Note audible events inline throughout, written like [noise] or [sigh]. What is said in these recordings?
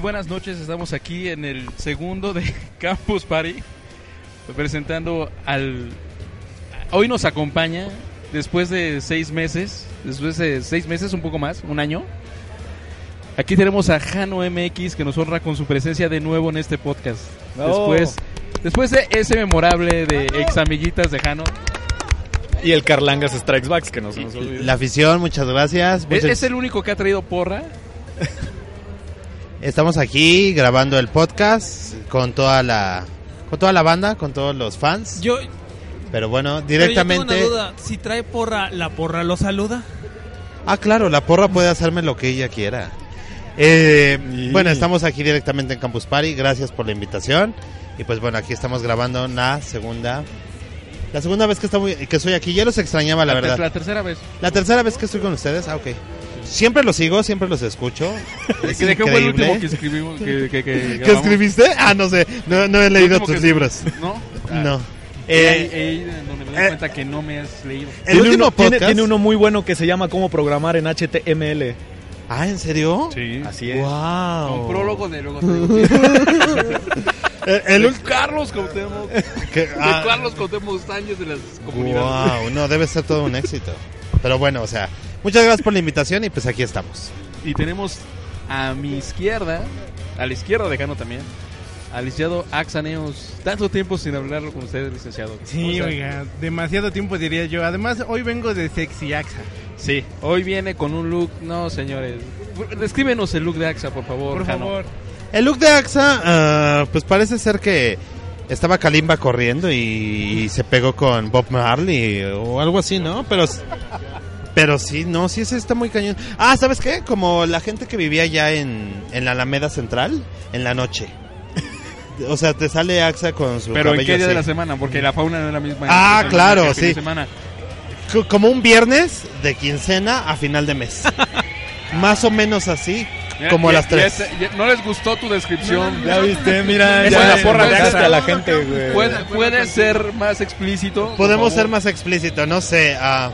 Sí, buenas noches. Estamos aquí en el segundo de [laughs] Campus Party presentando al. Hoy nos acompaña después de seis meses, después de seis meses, un poco más, un año. Aquí tenemos a Jano MX que nos honra con su presencia de nuevo en este podcast. Bravo. Después, después de ese memorable de ex amiguitas de Jano. Y el Carlangas Strikes Back, que no se nos olvide. La afición, muchas gracias. Es, Muchas- es el único que ha traído porra. [laughs] Estamos aquí grabando el podcast con toda la con toda la banda, con todos los fans. Yo, Pero bueno, pero yo directamente. tengo una duda. Si trae porra, ¿la porra lo saluda? Ah, claro, la porra puede hacerme lo que ella quiera. Eh, Bueno, estamos aquí directamente en Campus Party. Gracias por la invitación. Y pues bueno, aquí estamos grabando la segunda. La segunda vez que, estamos, que estoy aquí. Ya los extrañaba, la, verdad. la tercera vez. La tercera vez que estoy con ustedes. Ah, ok. Siempre los sigo, siempre los escucho. [laughs] Es ¿De qué fue el último que escribimos? Que, que, que ¿Qué grabamos? escribiste? Ah, no sé. No, no he leído tus que- libros. ¿No? Ah. [laughs] No. Eh, Eh, donde me doy eh, cuenta que no me has leído. el Tiene último uno, tiene- podcast. tiene uno muy bueno que se llama Cómo programar en HTML. Ah, ¿en serio? Sí. Así es. Wow. Un prólogo de luego. [laughs] El, el De Carlos Cautemo. que- De ah, Carlos Cautemo Sánchez de las comunidades. wow, no, debe ser todo un éxito. Pero bueno, o sea, muchas gracias por la invitación y pues aquí estamos. Y tenemos a mi izquierda, a la izquierda de Jano también, al licenciado Axaneos. Tanto tiempo sin hablarlo con ustedes, licenciado. ¿Cómo Sí, oiga, demasiado tiempo diría yo. Además, hoy vengo de Sexy Axa. Sí, hoy viene con un look. No, señores. Descríbenos el look de Axa, por favor. Por Jano. favor. El look de AXA, ah, pues parece ser que estaba Kalimba corriendo y, se pegó con Bob Marley o algo así, ¿no? Pero, pero sí, no, sí, ese está muy cañón. Ah, ¿sabes qué? Como la gente que vivía ya en, en la Alameda Central, en la noche. O sea, te sale AXA con su Pero ¿en qué día de la semana? Porque la fauna no es la misma. Ah, claro, de sí. semana. Co- Como un viernes de quincena a final de mes. [laughs] Más o menos así, Mira, como a las tres. ya- ya- no les gustó tu descripción. Ya viste, mira, Esa ya es la porra de Axa. a la gente, güey. ¿Puede, puede ser más explícito? Podemos ser más explícito, no sé. ah,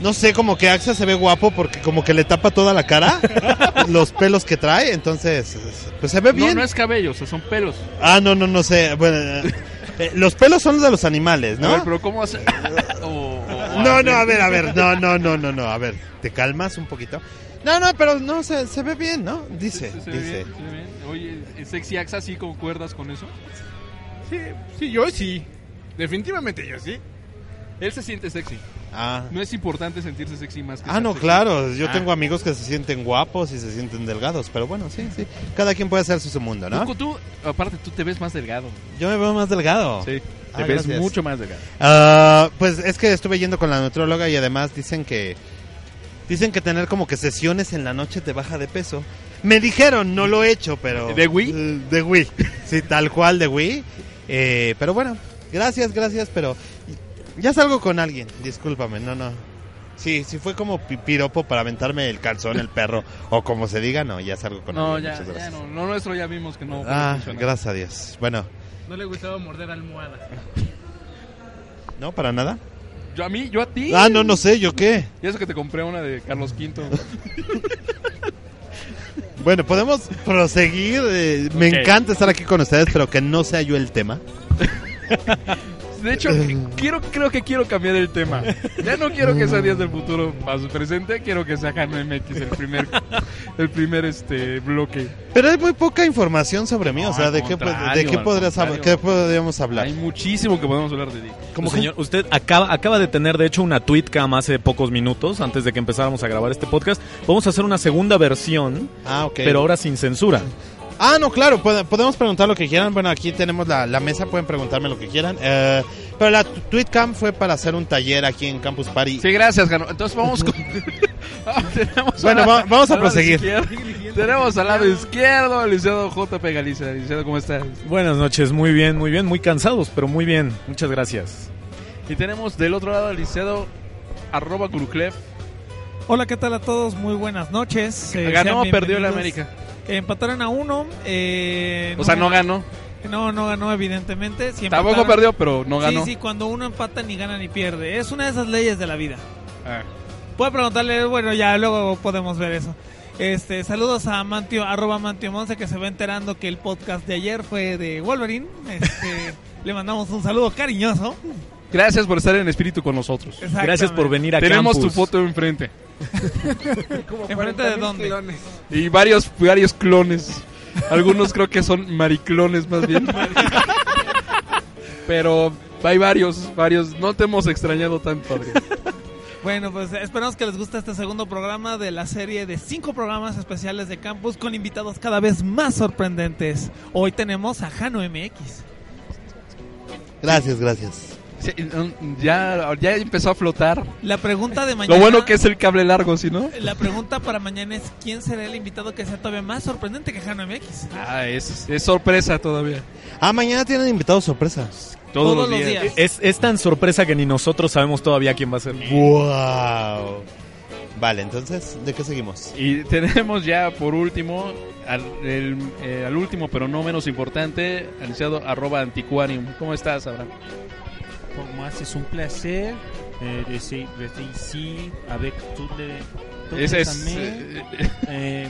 no sé, como que AXA se ve guapo porque como que le tapa toda la cara, [laughs] los pelos que trae, entonces, pues se ve No, bien. no es cabello, o sea, son pelos. Ah, no, no, no sé. Bueno, [laughs] eh, los pelos son los de los animales, A ¿no? ver, pero ¿cómo hace? [laughs] O- o- No, no, a ver, a ver, no, no, no, no, no, a ver, ¿te calmas un poquito? No, no, pero no, se, se ve bien, ¿no? Dice, Se- se ve dice. bien, se ve bien. Oye, ¿es sexy Axa sí concuerdas con eso? Sí, sí, yo sí. Definitivamente yo sí. Él se siente sexy. Ah. No es importante sentirse sexy más que Ah, no, sexy. claro, yo Ah. tengo amigos que se sienten guapos y se sienten delgados, pero bueno, sí, sí. Cada quien puede hacerse su mundo, ¿no? Tú, tú, aparte, tú te ves más delgado. Yo me veo más delgado. Sí, te Ah, ves gracias. mucho más delgado. Ah, pues es que estuve yendo con la nutróloga y además dicen que dicen que tener como que sesiones en la noche te baja de peso. Me dijeron, no lo he hecho, pero ¿De Wii? De Wii. Sí, tal cual de Wii. Eh, pero bueno, gracias, gracias, pero ya salgo con alguien. Discúlpame, no, no. Sí, si fue como pi- piropo para aventarme el calzón, el perro, o como se diga, no, ya salgo con No, alguien. ya, ya no. Lo nuestro ya vimos que no. Ah, gracias a Dios. Bueno, No le gustaba morder almohada. ¿no? ¿Para nada? Yo a mí, yo a ti. Ah, no, no sé, ¿yo qué? Y eso que te compré una de Carlos V. [laughs] Bueno, podemos proseguir. eh, Me encanta estar aquí con ustedes, pero que no sea yo el tema. [laughs] De hecho, quiero, creo que quiero cambiar el tema. Ya no quiero que sea Días del Futuro para su presente, quiero que sea Jano MX el primer, el primer este bloque. Pero hay muy poca información sobre mí, o sea, ¿de qué, de qué, podrías qué podríamos hablar? Hay muchísimo que podemos hablar de ti. Como señor, usted acaba, acaba de tener, de hecho, una tweetcam hace pocos minutos, antes de que empezáramos a grabar este podcast. Vamos a hacer una segunda versión, Ah, pero ahora sin censura. Ah, no, claro, pode- podemos preguntar lo que quieran. Bueno, aquí tenemos la, la mesa, pueden preguntarme lo que quieran. Eh, pero la tu- TweetCam fue para hacer un taller aquí en Campus Party. Sí, gracias. Entonces vamos con... [laughs] Tenemos Bueno, al- va- vamos a proseguir. izquierdo. Tenemos al lado izquierdo al licenciado JP Galicia. Licenciado, ¿cómo estás? Buenas noches, muy bien, muy bien, muy cansados, pero muy bien. Muchas gracias. Y tenemos del otro lado al licenciado arroba Guruclev. Hola, ¿qué tal a todos? Muy buenas noches. Eh, Ganó o el bienvenidos. América. Empataron a uno. eh, O sea, no ganó. No, no ganó, evidentemente. Si Tampoco empataron- perdió, pero no ganó. Sí, sí, cuando uno empata ni gana ni pierde. Es una de esas leyes de la vida. Ah. Puede preguntarle, bueno, ya luego podemos ver eso. Este, saludos a Mantio, arroba Mantio Monse, que se va enterando que el podcast de ayer fue de Wolverine. Este, [laughs] le mandamos un saludo cariñoso. Gracias por estar en espíritu con nosotros. Gracias por venir a Tenemos tu foto enfrente. [laughs] ¿Enfrente de dónde? Y varios, varios clones. Algunos creo que son mariclones más bien. Pero hay varios, varios. No te hemos extrañado tanto, Adrián. Bueno, pues esperamos que les guste este segundo programa de la serie de cinco programas especiales de campus con invitados cada vez más sorprendentes. Hoy tenemos a Jano MX. Gracias, gracias. Sí, ya, ya empezó a flotar. La pregunta de mañana. Lo bueno que es el cable largo, ¿sí no? La pregunta para mañana es quién será el invitado que sea todavía más sorprendente que Jano MX. Ah, es, es sorpresa todavía. Ah, mañana tienen invitados sorpresa. Todos, Todos los los días. días. Es, es tan sorpresa que ni nosotros sabemos todavía quién va a ser. ¡Wow! Vale, entonces, ¿de qué seguimos? Y [laughs] tenemos ya por último, al, el- eh, al último pero no menos importante, anunciado arroba antiquarium. ¿Cómo estás, Abraham? Pour moi, c'est un plaisir euh, d'être ici avec toutes les, tous Ese les es... amis. eh,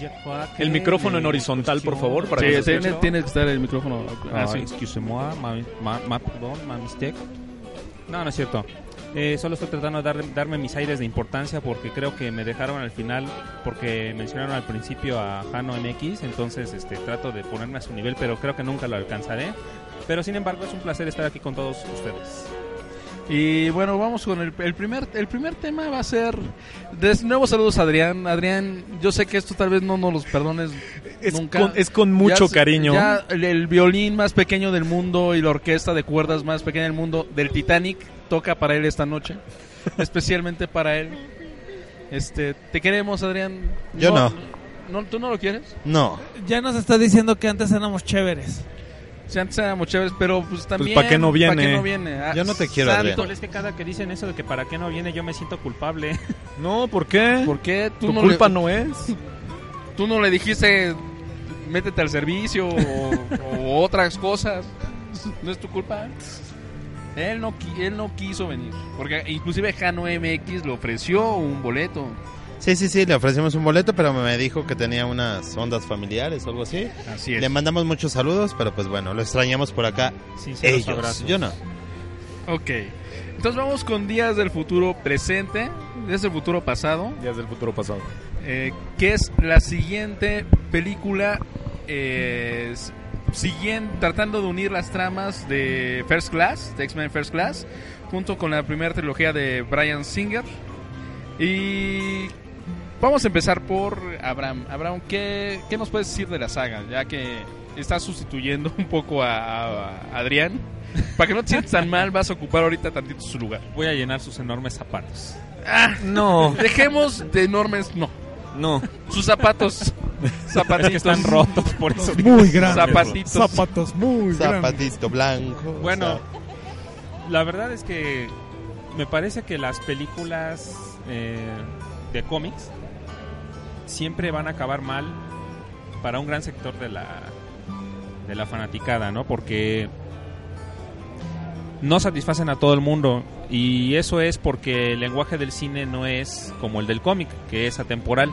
je crois que El micrófono en horizontal, por favor, para sí, que se tiene, que estar el micrófono. Ah, Ah, sí. excusez-moi, ma, ma, ma, perdón, ma mistake. No, no es cierto. Eh, solo estoy tratando de dar- darme mis aires de importancia porque creo que me dejaron al final porque mencionaron al principio a Jano MX, entonces este trato de ponerme a su nivel, pero creo que nunca lo alcanzaré. Pero sin embargo es un placer estar aquí con todos ustedes. Y bueno, vamos con el, el primer el primer tema va a ser de nuevo saludos a Adrián. Adrián, yo sé que esto tal vez no nos los perdones Es nunca. con, es con mucho Ya- cariño. Ya el, el violín más pequeño del mundo y la orquesta de cuerdas más pequeña del mundo del Titanic toca para él esta noche, [laughs] especialmente para él. Este, te queremos, Adrián. Yo no. no. ¿Tú no lo quieres? No. Ya nos está diciendo que antes éramos chéveres. Si antes éramos chéveres, pero pues también. ¿pa' qué no viene? ¿pa' qué no viene? Ah, Yo no te quiero, santo. Es que cada que dicen eso de que para qué no viene yo me siento culpable. [laughs] No, ¿por qué? ¿Por qué? Tú Tu no culpa le, no es. [laughs] Tú no le dijiste métete al servicio o, o otras cosas. No es tu culpa. Él no, qui- él no quiso venir. Porque inclusive Jano MX le ofreció un boleto. Sí, sí, sí, le ofrecimos un boleto, pero me dijo que tenía unas ondas familiares o algo así. Así es. Le mandamos muchos saludos, pero pues bueno, lo extrañamos por acá. Sinceros Ellos, abrazos. yo no. Ok. Entonces vamos con días del futuro presente, días del futuro pasado, Días del futuro pasado. eh, que es la siguiente película, eh, tratando de unir las tramas de First Class, de X-Men First Class, junto con la primera trilogía de Brian Singer. Y vamos a empezar por Abraham. Abraham, ¿qué, qué nos puedes decir de la saga? Ya que estás sustituyendo [laughs] un poco a, a Adrián. Para que no te sientas tan [laughs] mal, vas a ocupar ahorita tantito su lugar. Voy a llenar sus enormes zapatos. No, Dejemos de enormes, no. no. Sus zapatos. Zapatitos. [laughs] Es que están rotos, por eso. Muy grandes. Zapatitos. Zapatos muy grandes. Zapatito blanco. Bueno, zap- la verdad es que me parece que las películas eh, de cómics siempre van a acabar mal para un gran sector de la de la fanaticada, ¿no? Porque no satisfacen a todo el mundo y eso es porque el lenguaje del cine no es como el del cómic, que es atemporal.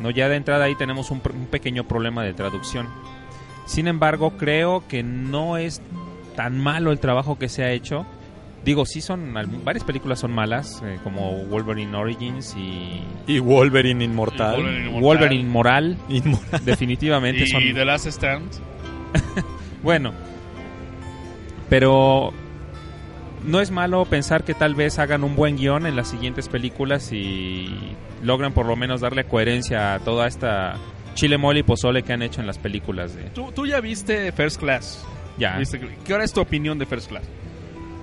No ya de entrada ahí tenemos un, un pequeño problema de traducción. Sin embargo, creo que no es tan malo el trabajo que se ha hecho. Digo, sí son, varias películas son malas, eh, como Wolverine Origins y Y Wolverine Inmortal. Wolverine Inmortal. Wolverine Moral. Inmortal. [laughs] Definitivamente Y son... The Last Stand. [laughs] Bueno, pero no es malo pensar que tal vez hagan un buen guion en las siguientes películas y logran por lo menos darle coherencia a toda esta chile mole y pozole que han hecho en las películas de ¿Tú, tú ya viste First Class. ya. ¿Viste? ¿Qué hora es tu opinión de First Class?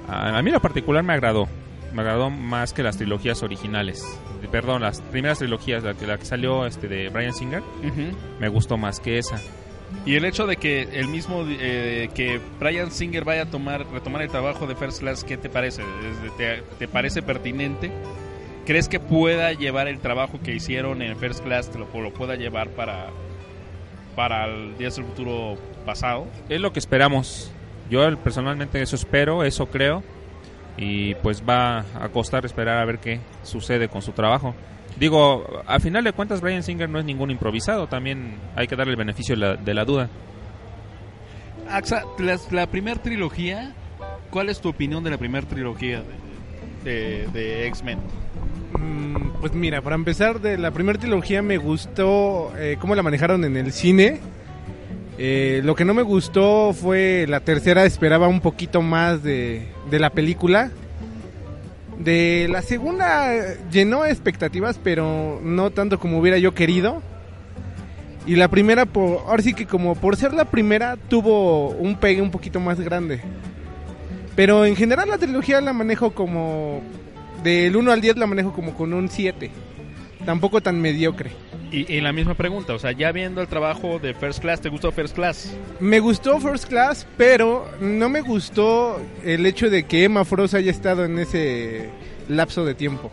A, a mí en lo particular me agradó. Me agradó más que las trilogías originales. Perdón, las primeras trilogías, la que, la que salió este de Brian Singer, me gustó más que esa. Y el hecho de que el mismo eh, que Brian Singer vaya a tomar retomar el trabajo de First Class, ¿qué te parece? ¿Es- ¿Te, te parece pertinente? ¿Crees que pueda llevar el trabajo que hicieron en First Class, te lo, lo pueda llevar para para el Días del Futuro pasado? Es lo que esperamos. Yo personalmente eso espero, eso creo. Y pues va a costar esperar a ver qué sucede con su trabajo. Digo, a final de cuentas Brian Singer no es ningún improvisado, también hay que darle el beneficio de la, de la duda. Axa, la, la primera trilogía, ¿cuál es tu opinión de la primera trilogía de, de- de X-Men? Mm, Pues mira, para empezar, de la primera trilogía me gustó eh, cómo la manejaron en el cine. Eh, lo que no me gustó fue la tercera, esperaba un poquito más de, la película. De la segunda llenó expectativas, pero no tanto como hubiera yo querido. Y la primera, por, ahora sí que como por ser la primera, tuvo un pegue un poquito más grande. Pero en general la trilogía la manejo como... Del 1 al 10 la manejo como con un 7. Tampoco tan mediocre. Y, y la misma pregunta, o sea, ya viendo el trabajo de First Class, ¿te gustó First Class? Me gustó First Class, pero no me gustó el hecho de que Emma Frost haya estado en ese lapso de tiempo.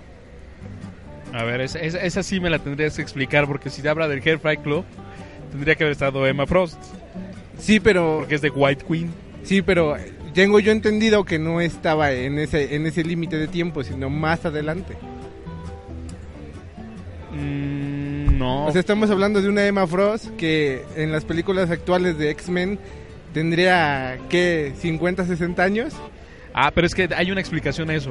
A ver, esa, sí me la tendrías que explicar, porque si te habla del Hair Fry Club, tendría que haber estado Emma Frost, Sí, pero porque es de White Queen. sí, pero tengo yo entendido que no estaba en ese en ese límite de tiempo, sino más adelante. Mm, no. O sea, estamos hablando de una Emma Frost que en las películas actuales de X-Men tendría que 50, 60 años. ah, pero es que hay una explicación a eso.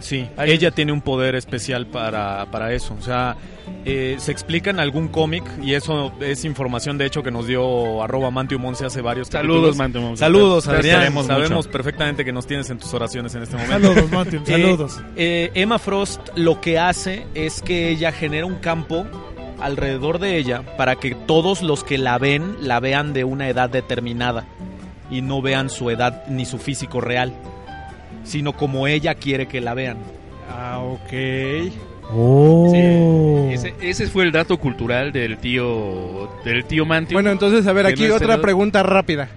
Sí, ella tiene un poder especial para, para eso. O sea, eh, se explica en algún cómic y eso es información de hecho que nos dio arroba Mantium 11 hace varios Saludos. Mantium. Saludos, Adrián. Sabemos mucho. perfectamente que nos tienes en tus oraciones en este momento. Saludos, Mantium, [laughs] Eh, saludos. eh, Emma Frost lo que hace es que ella genera un campo alrededor de ella para que todos los que la ven la vean de una edad determinada y no vean su edad ni su físico real, sino como ella quiere que la vean. Ah, ok. Sí, ese, ese fue el dato cultural del tío del tío Mantium. Bueno, entonces, a ver, aquí no otra pregunta rápida.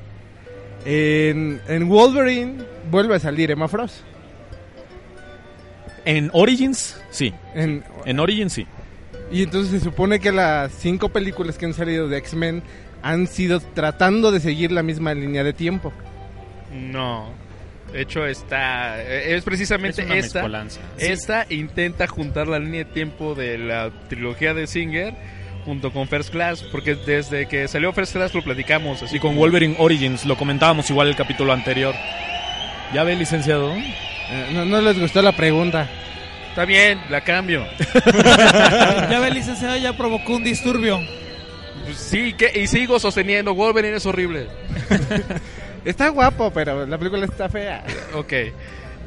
En, en Wolverine vuelve a salir Emma Frost. En Origins, sí. En- En Origins, sí. Y entonces se supone que las cinco películas que han salido de X-Men han sido tratando de seguir la misma línea de tiempo. no. De hecho, está. eh, Es precisamente Es una esta. mezcolanza. Esta intenta juntar la línea de tiempo de la trilogía de Singer junto con First Class. Porque desde que salió First Class lo platicamos. Así Y con como- Wolverine Origins, lo comentábamos igual el capítulo anterior. ¿Ya ve, licenciado? Eh, no, no les gustó la pregunta. Está bien, la cambio. [laughs] Ya ve, licenciado, ya provocó un disturbio. Pues sí, que, y sigo sosteniendo. Wolverine es horrible. [laughs] Está guapo, pero la película está fea. Ok.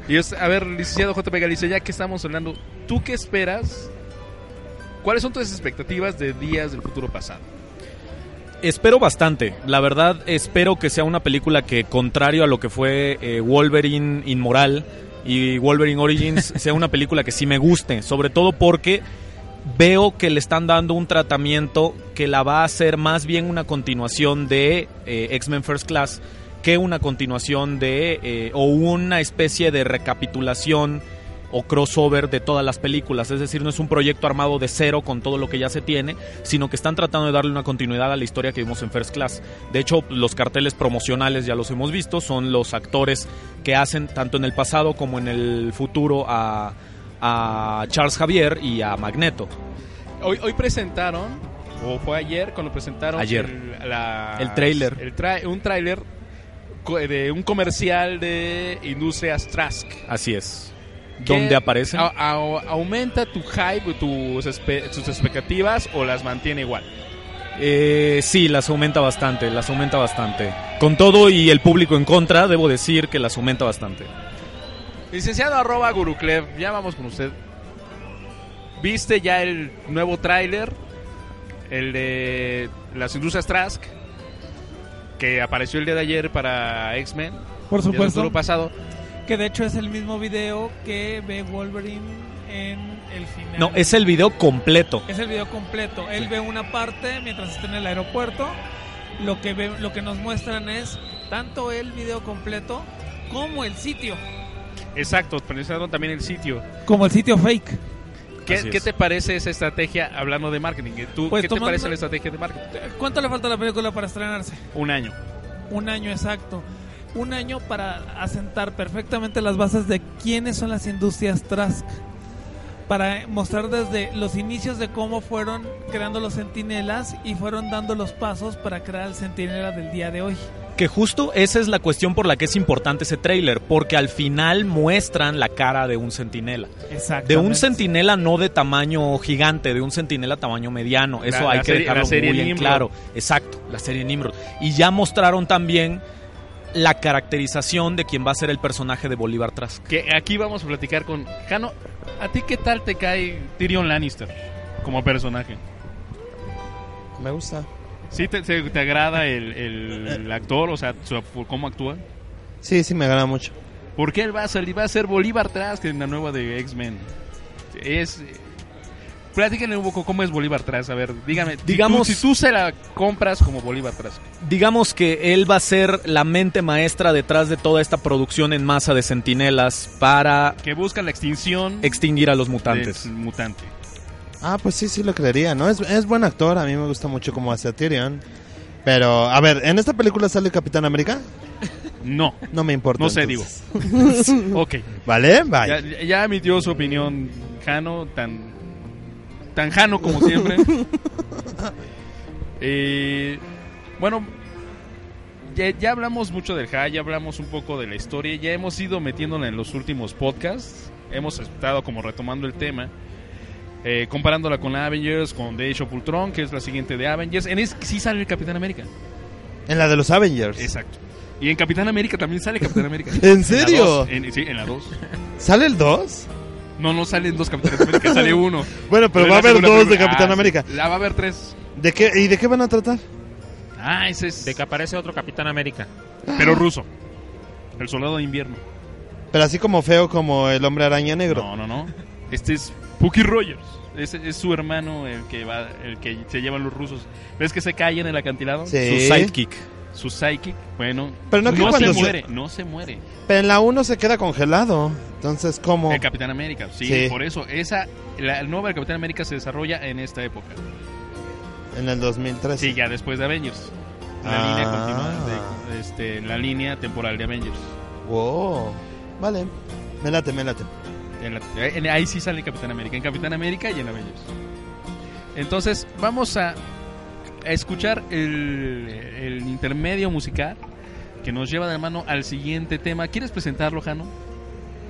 Y es- a ver, licenciado JP Galicia, ya que estamos hablando, ¿tú qué esperas? ¿Cuáles son tus expectativas de Días del Futuro Pasado? Espero bastante. La verdad, espero que sea una película que, contrario a lo que fue eh, Wolverine Inmoral y Wolverine Origins, [laughs] sea una película que sí me guste. Sobre todo porque veo que le están dando un tratamiento que la va a hacer más bien una continuación de eh, X-Men First Class que una continuación de eh, o una especie de recapitulación o crossover de todas las películas, es decir, no es un proyecto armado de cero con todo lo que ya se tiene, sino que están tratando de darle una continuidad a la historia que vimos en First Class. De hecho, los carteles promocionales ya los hemos visto, son los actores que hacen tanto en el pasado como en el futuro a, a Charles Javier y a Magneto. Hoy, hoy presentaron, o fue ayer cuando presentaron Ayer. el, la- El tráiler. el tra- un tráiler de un comercial de Industrias Trask. Así es. ¿Qué- ¿Dónde aparecen? a- a- ¿Aumenta tu hype, tus, espe- tus expectativas o las mantiene igual? Eh, sí, las aumenta bastante, las aumenta bastante. Con todo y el público en contra, debo decir que las aumenta bastante. Licenciado arroba Guruklev, ya vamos con usted. ¿Viste ya el nuevo tráiler? El de las Industrias Trask, que apareció el día de ayer para X-Men. Por el supuesto. futuro pasado. Que de hecho es el mismo video que ve Wolverine en el final. No, es el video completo. Es el video completo. Él ve una parte mientras está en el aeropuerto. Lo que ve, lo que nos muestran es tanto el video completo como el sitio. Exacto, presentaron también el sitio. Como el sitio fake. ¿Qué, qué te parece esa estrategia hablando de marketing? ¿Tú, Pues ¿Qué te parece la estrategia de marketing? ¿Cuánto le falta a la película para estrenarse? Un año. Un año exacto. Un año para asentar perfectamente las bases de quiénes son las industrias Trask. Para mostrar desde los inicios de cómo fueron creando los sentinelas y fueron dando los pasos para crear el sentinela del día de hoy. Que justo esa es la cuestión por la que es importante ese tráiler, porque al final muestran la cara de un centinela. Exacto. De un centinela no de tamaño gigante, de un centinela tamaño mediano. Eso La- hay la que serie- dejarlo la serie muy en Nimrod. claro. Exacto, la serie Nimrod. Y ya mostraron también la caracterización de quien va a ser el personaje de Bolívar Trask. Que aquí vamos a platicar con Jano. ¿A ti qué tal te cae Tyrion Lannister como personaje? Me gusta. ¿Sí te, te- te agrada el, el- el actor? O sea, su- cómo actúa. Sí, sí, me agrada mucho. Porque él va a salir, va a ser Bolívar Trask en la nueva de X-Men. Es. Platíquenle un poco cómo es Bolívar Trask. A ver, dígame. si Digamos- tú- Si tú, se la compras como Bolívar Trask. Digamos que él va a ser la mente maestra detrás de toda esta producción en masa de centinelas para Que busca la extinción extinguir a los mutantes. mutante. Ah, pues sí, sí lo creería, ¿no? Es, es buen actor, a mí me gusta mucho cómo hace a Tyrion. Pero, a ver, ¿en esta película sale Capitán América? No. No me importa. No sé, entonces. [laughs] Ok. ¿Vale? Ya, Vaya. ya emitió su opinión Jano, tan, tan Jano como siempre. [laughs] Eh, bueno, ya, ya hablamos mucho del High, ya hablamos un poco de la historia, ya hemos ido metiéndola en los últimos podcasts, hemos estado como retomando el tema, eh, comparándola con Avengers, con The Age of Ultron, que es la siguiente de Avengers. En es sí sale el Capitán América. En la de los Avengers. Exacto. Y en Capitán América también sale Capitán América. [laughs] ¿En la serio? dos, en- sí, en la 2. ¿Sale el 2? No, no salen dos Capitanes América, sale [laughs] uno. Bueno, pero va a haber dos de. Capitán Ah, América. La va a haber tres. ¿De qué, ¿Y de qué van a tratar? Ah, ese es. De que aparece otro Capitán América. Pero ruso. El soldado de invierno. Pero así como feo como el hombre araña negro. No, no, no. Este es Pucky Rogers. Es, es su hermano el que va, el que se llevan los rusos. ¿Ves que se cae en el acantilado? Sí. Su sidekick. Su psychic. Bueno, Pero no que se muere, no se muere. Pero en la 1 se queda congelado. Entonces, ¿cómo? El Capitán América, sí, Sí. por eso esa la nueva del Capitán América se desarrolla en esta época. En el 2013. Sí, ya después de Avengers. La Ah. línea continua de- este, la línea temporal de Avengers. Wow. Vale. Me late, me late. En la- en- ahí sí sale Capitán América, en Capitán América y en Avengers. Entonces, vamos a escuchar el, el intermedio musical que nos lleva de mano al siguiente tema. ¿Quieres presentarlo, Jano?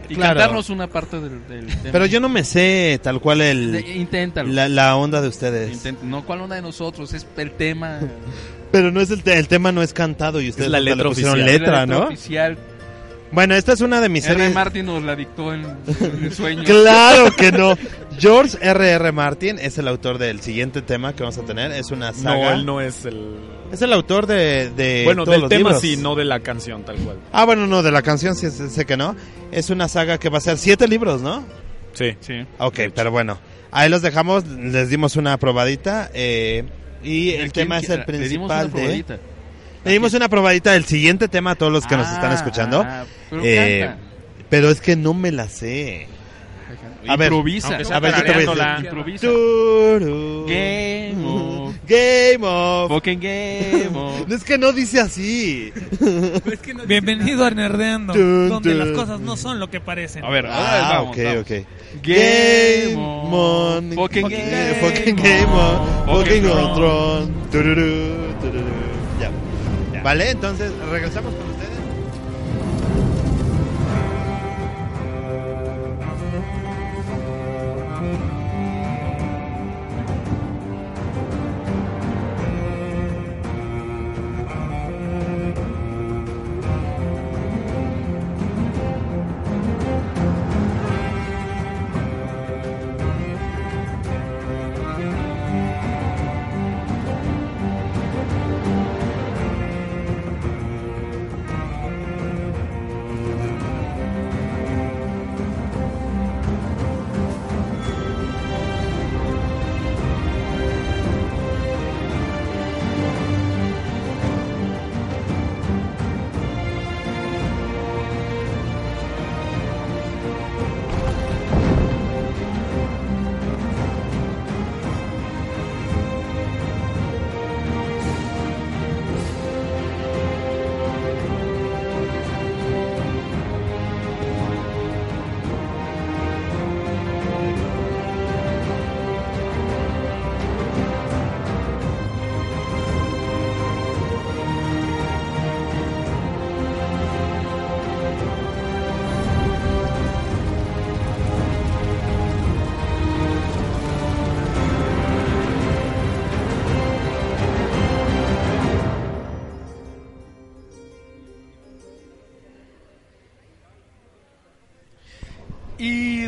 Y Claro. cantarnos una parte del, del tema. Pero yo no me sé tal cual el, De- inténtalo. la, la onda de ustedes. Intent- no, ¿cuál onda de nosotros? Es el tema. [laughs] Pero no es el, te- el tema no es cantado y ustedes la hasta le letra pusieron oficial. letra, la ¿no? oficial. Bueno, esta es una de mis R. series. Martin nos la dictó en, en sueños. [laughs] Claro que no. George R.R. R. Martin es el autor del siguiente tema que vamos a tener. Es una saga. No, él no es el... Es el autor de, de bueno, todos del los tema libros. sí, no de la canción tal cual. Ah, bueno, no, de la canción sí sé, que no. Es una saga que va a ser siete libros, ¿no? Sí. Sí. Ok, pero bueno. Ahí los dejamos, les dimos una probadita. eh, y el ¿Quién tema es el Le dimos una principal de... Le dimos una probadita del siguiente tema a todos los que nos Ah, están escuchando. ah, pero Eh, pero es que no me la sé. a ver, improvisa. A ver, yo te voy a. Improvisa. Turu. Game of. Game of. Fucking game [laughs] of. No, Es que no dice así. [laughs] Bienvenido a Nerdeando, Dun, donde dun. las cosas no son lo que parecen. A ver, Ah, vamos, ok, vamos. ok. Game on. on. Fucking game Fucking on. game on. Fucking Fucking on Vale, entonces regresamos con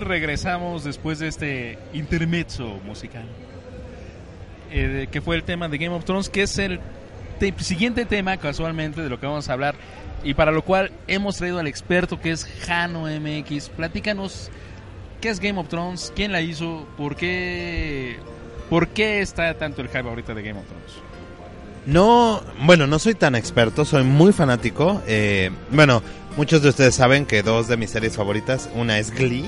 regresamos después de este intermezzo musical. eh, que fue el tema de Game of Thrones, que es el te- siguiente tema casualmente de lo que vamos a hablar. Y para lo cual hemos traído al experto que es Jano MX. Platícanos qué es Game of Thrones, quién la hizo, por qué, por qué está tanto el hype ahorita de Game of Thrones. No, bueno, no soy tan experto, soy muy fanático. eh, bueno, muchos de ustedes saben que dos de mis series favoritas, una es Glee,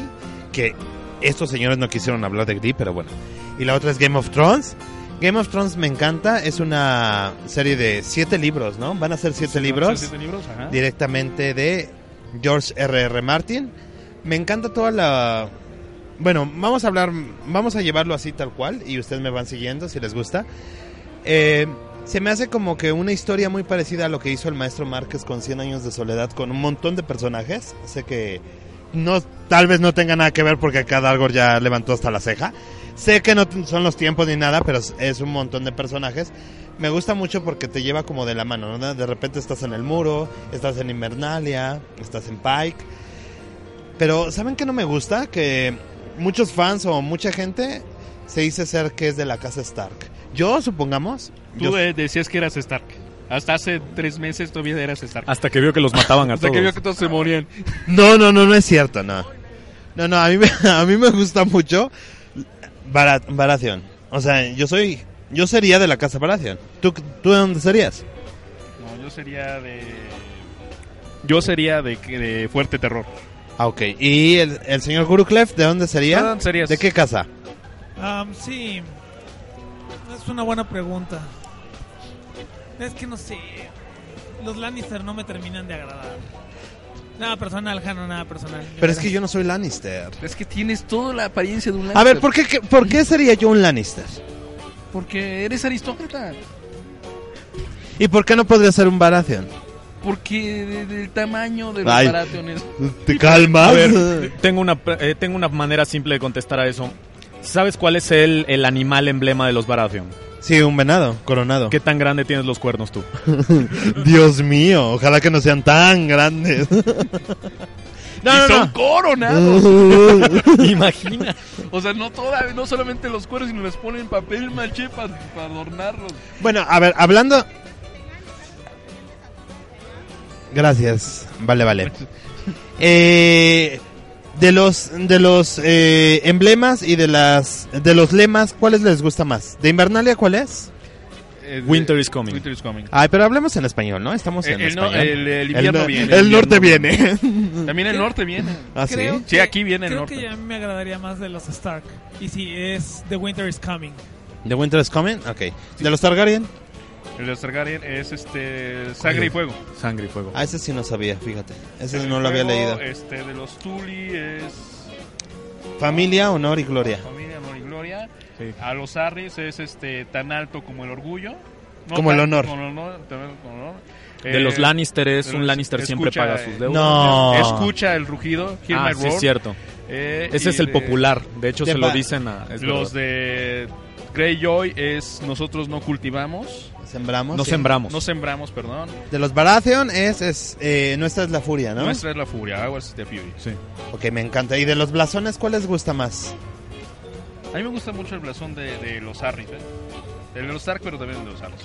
que estos señores no quisieron hablar de Glee, pero bueno. Y la otra es Game of Thrones. Game of Thrones me encanta, es una serie de siete libros, ¿no? Van a ser siete libros ¿Siete libros? Ajá. directamente de George R. R. Martin. Me encanta toda la... Bueno, vamos a hablar, vamos a llevarlo así tal cual y ustedes me van siguiendo si les gusta. Eh, se me hace como que una historia muy parecida a lo que hizo el maestro Márquez con 100 años de soledad con un montón de personajes. Sé que no, tal vez no tenga nada que ver porque acá Dalgor ya levantó hasta la ceja. Sé que no son los tiempos ni nada, pero es- es un montón de personajes. Me gusta mucho porque te lleva como de la mano, ¿no? De repente estás en el muro, estás en Invernalia, estás en Pike. Pero ¿saben qué no me gusta? Que muchos fans o mucha gente se dice ser que es de la casa Stark. Yo, supongamos... Tú yo- eh, decías que eras Stark. Hasta hace tres meses todavía eras Stark. Hasta que vio que los mataban a Hasta todos. que vio que todos se morían. No, no, no, no es cierto, no. No, no, a mí me, [laughs] a mí me gusta mucho Bara- Baratheon. O sea, yo soy... Yo sería de la casa Baratheon. ¿Tú, ¿Tú de dónde serías? No, yo sería de... Yo sería de, de Fuerte Terror. Ah, ok. ¿Y el, el señor Guruklev de dónde sería? ¿De dónde serías? ¿De qué casa? Am, sí, es una buena pregunta. Es que no sé, los Lannister no me terminan de agradar. Nada personal, Jano, nada personal. Pero es que yo no soy Lannister. Es que tienes toda la apariencia de un A ver, Lannister. ¿por qué, qué- ¿por qué sería yo un Lannister? Porque eres aristócrata. ¿Y por qué no podría ser un Baratheon? Porque de- del tamaño de los Ay. Baratheones. ¿Te calmas? A ver, tengo una, eh, tengo una manera simple de contestar a eso. ¿Sabes cuál es el, el animal emblema de los Baratheon? Sí, un venado coronado. ¿Qué tan grande tienes los cuernos tú? [laughs] Dios mío, ojalá que no sean tan grandes. [laughs] no, y no, son no. coronados. [laughs] Imagina. O sea, no toda, no solamente los cueros, sino les ponen papel maché para adornarlos. Bueno, a ver, hablando... Gracias. Vale, vale. Eh, de los de los eh, emblemas y de las de los lemas, ¿cuáles les gusta más? ¿De Invernalia cuál es? Eh, Winter is coming. Winter is coming. Ay, pero hablemos en español, ¿no? Estamos en el, no- español. el- el invierno no- viene. El norte viene. También el norte viene. ¿Ah, sí? Creo Sí, que- aquí viene el Creo norte. que ya me agradaría más de los Stark. Y si es The Winter is Coming. ¿The Winter is Coming? Ok. ¿De los Targaryen? El de Targaryen es este Sangre y Fuego. Sangre y fuego. Ah, ese sí no sabía, fíjate. Ese Sangre no lo había leído. Este de los Tully es Familia, honor y gloria. Familia, Honor y Gloria. Sí. A los Arrys es este tan alto como el orgullo. No Como el honor. Como el honor, también como el honor. De Eh, los Lannister es un los- Lannister siempre paga sus eh, deudas. No. Escucha el rugido. Hear Ah, sí, roar. es cierto. Eh, Ese es el de- popular. De hecho, de se lo dicen a... Los verdad. de Greyjoy es nosotros no cultivamos. Sembramos. No sí. sembramos. No sembramos, perdón. De los Baratheon es, es eh, nuestra es la furia, ¿no? Nuestra es la furia. Ours the fury. Sí. Ok, me encanta. ¿Y de los blasones cuál les gusta más? A mí me gusta mucho el blasón de, de los Arrys, ¿eh? El de los Stark, pero también el de los Arrys.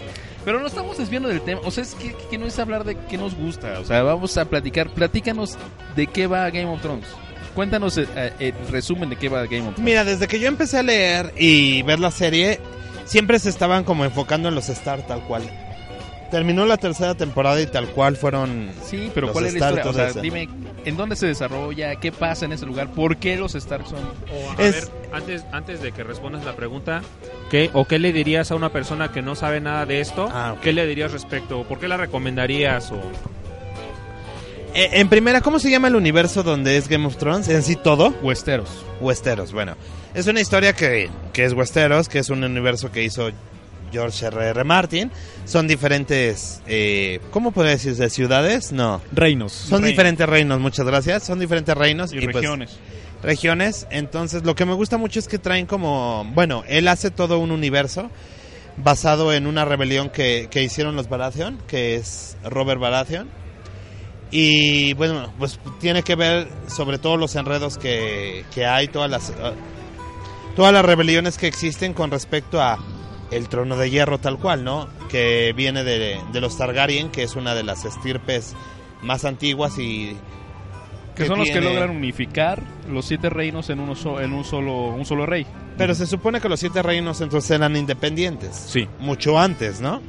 Pero no estamos desviando del tema. O sea, es que, que no es hablar de qué nos gusta. O sea, vamos a platicar. Platícanos de qué va Game of Thrones. Cuéntanos eh, eh, el resumen de qué va Game of Thrones. Mira, desde que yo empecé a leer y ver la serie, siempre se estaban como enfocando en los Star tal cual. Terminó la tercera temporada y tal cual fueron... Sí, pero los ¿cuál es la historia? O sea, dime, ¿en dónde se desarrolla? ¿Qué pasa en ese lugar? ¿Por qué los Stark son...? O, a Es- ver, antes, antes de que respondas la pregunta, ¿qué, ¿o qué le dirías a una persona que no sabe nada de esto? Ah. ¿Qué le dirías respecto? ¿Por qué la recomendarías? O... Eh, en primera, ¿cómo se llama el universo donde es Game of Thrones? En sí todo. Westeros. Westeros, bueno. Es una historia que, que es Westeros, que es un universo que hizo George R. R. Martin. Son diferentes, eh, ¿cómo podría decirse? ¿Ciudades? No. Reinos. Son Reinos. diferentes reinos, muchas gracias. Son diferentes reinos Y, pues, regiones. regiones. Entonces, lo que me gusta mucho es que traen como, bueno, él hace todo un universo basado en una rebelión que, que hicieron los Baratheon, que es Robert Baratheon. Y bueno, pues tiene que ver sobre todo los enredos que, que hay, todas las, eh, todas las rebeliones que existen con respecto a el trono de hierro tal cual, ¿no? Que viene de, de los Targaryen, que es una de las estirpes más antiguas y Que son los que logran unificar los siete reinos en, uno so- en un, solo, un solo rey. Pero se supone que los siete reinos entonces eran independientes. Sí. Mucho antes, ¿no?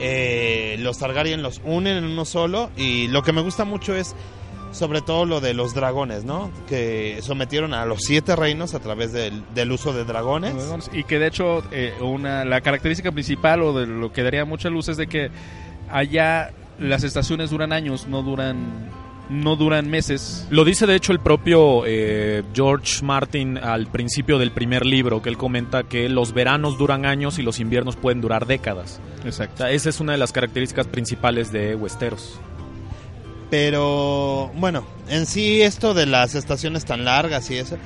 Eh, los Targaryen los unen en uno solo y lo que me gusta mucho es sobre todo lo de los dragones, ¿no? Que sometieron a los siete reinos a través del, del uso de dragones. Y que de hecho eh, una, la característica principal o de lo que daría mucha luz es de que allá las estaciones duran años, no duran no duran meses. Lo dice de hecho el propio eh, George Martin al principio del primer libro, que él comenta que los veranos duran años y los inviernos pueden durar décadas. O Exacto. sea, esa es una de las características principales de Westeros. Pero bueno, en sí esto de las estaciones tan largas y eso,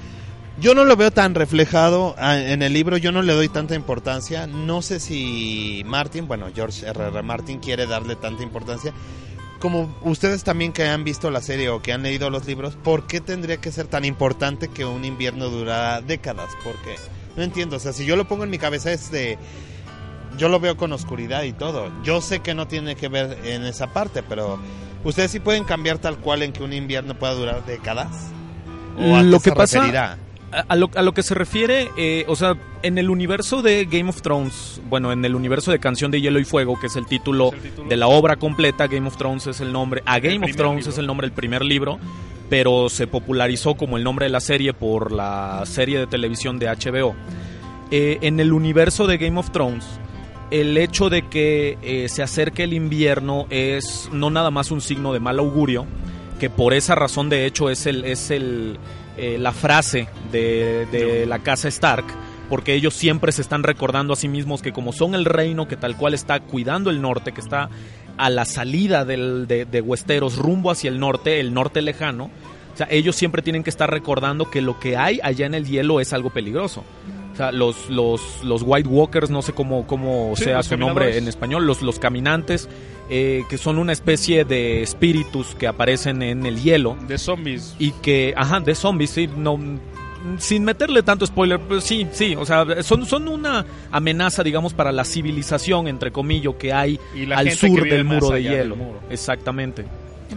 yo no lo veo tan reflejado ah, en el libro, yo no le doy tanta importancia. No sé si Martin, bueno, George R. R. Martin quiere darle tanta importancia. Como ustedes también que han visto la serie o que han leído los libros, ¿por qué tendría que ser tan importante que un invierno durara décadas? Porque no entiendo, o sea, si yo lo pongo en mi cabeza es de yo lo veo con oscuridad y todo. Yo sé que no tiene que ver en esa parte, pero ustedes sí pueden cambiar tal cual en que un invierno pueda durar décadas. ¿O a Lo que se pasa- referirá? A, a lo, a lo que se refiere, eh, o sea, en el universo de Game of Thrones, bueno, en el universo de Canción de Hielo y Fuego, que es el título, Es el título. de la obra completa, Game of Thrones es el nombre, a Game of Thrones libro. es el nombre del primer libro, pero se popularizó como el nombre de la serie por la serie de televisión de HBO. Eh, en el universo de Game of Thrones, el hecho de que eh, se acerque el invierno es no nada más un signo de mal augurio, que por esa razón de hecho es el es el eh, la frase de, de la casa Stark porque ellos siempre se están recordando a sí mismos que como son el reino que tal cual está cuidando el norte que está a la salida del, de, de Westeros rumbo hacia el norte el norte lejano o sea ellos siempre tienen que estar recordando que lo que hay allá en el hielo es algo peligroso. O sea, los, los, los White Walkers, no sé cómo, cómo Sí, sea su nombre en español, los, los caminantes, eh, que son una especie de espíritus que aparecen en el hielo De zombies. y que, ajá, de zombies, sí, no, sin meterle tanto spoiler, pues sí, sí, o sea, son, son una amenaza, digamos, para la civilización, entre comillas, que hay Y la al sur del muro de hielo. muro. Exactamente.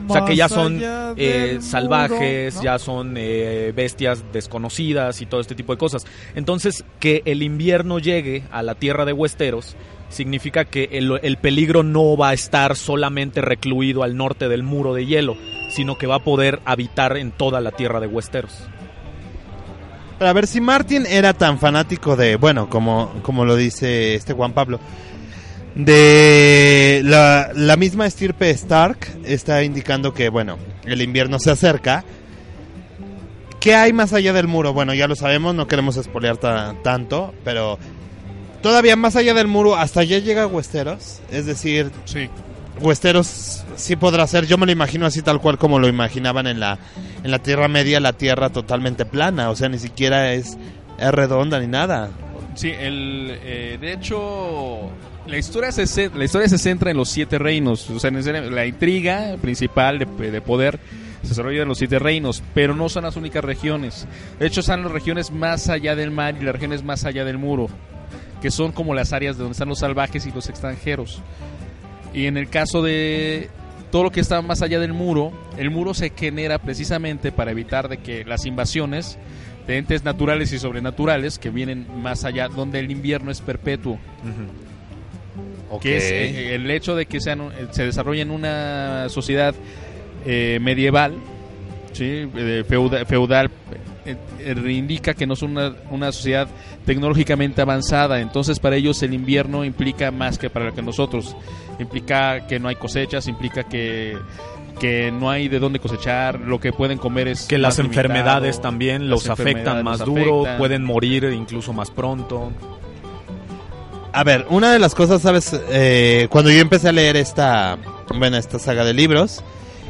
O sea, que ya son eh, salvajes, muro, ¿no? ya son eh, bestias desconocidas y todo este tipo de cosas. Entonces, que el invierno llegue a la tierra de Westeros significa que el, el peligro no va a estar solamente recluido al norte del muro de hielo, sino que va a poder habitar en toda la tierra de Westeros. Pero a ver, si Martin era tan fanático de, bueno, como, como lo dice este Juan Pablo, de la, la misma estirpe Stark está indicando que, bueno, el invierno se acerca. ¿Qué hay más allá del muro? Bueno, ya lo sabemos, no queremos espolear ta- tanto, pero todavía más allá del muro, hasta allá llega Westeros. Es decir, Sí. Westeros sí podrá ser, yo me lo imagino así tal cual como lo imaginaban en la, en la Tierra Media, la Tierra totalmente plana, o sea, ni siquiera es, es redonda ni nada. Sí, el, eh, de hecho, la historia, se, la historia se centra en los siete reinos. O sea, en la intriga principal de, de poder se desarrolla en los siete reinos, pero no son las únicas regiones. De hecho, están las regiones más allá del mar y las regiones más allá del muro, que son como las áreas de donde están los salvajes y los extranjeros. Y en el caso de todo lo que está más allá del muro, el muro se genera precisamente para evitar de que las invasiones de entes naturales y sobrenaturales que vienen más allá, donde el invierno es perpetuo, que es eh, el hecho de que sean, eh, se desarrolle en una sociedad eh, medieval, ¿sí? Eh, feuda- feudal, indica que no es una, una sociedad tecnológicamente avanzada, entonces para ellos el invierno implica más que para que nosotros, implica que no hay cosechas, implica que que no hay de dónde cosechar, lo que pueden comer es Que las limitado, enfermedades también los afectan más los duro, afectan. pueden morir incluso más pronto. A ver, una de las cosas, ¿sabes? Eh, cuando yo empecé a leer esta, bueno, esta saga de libros,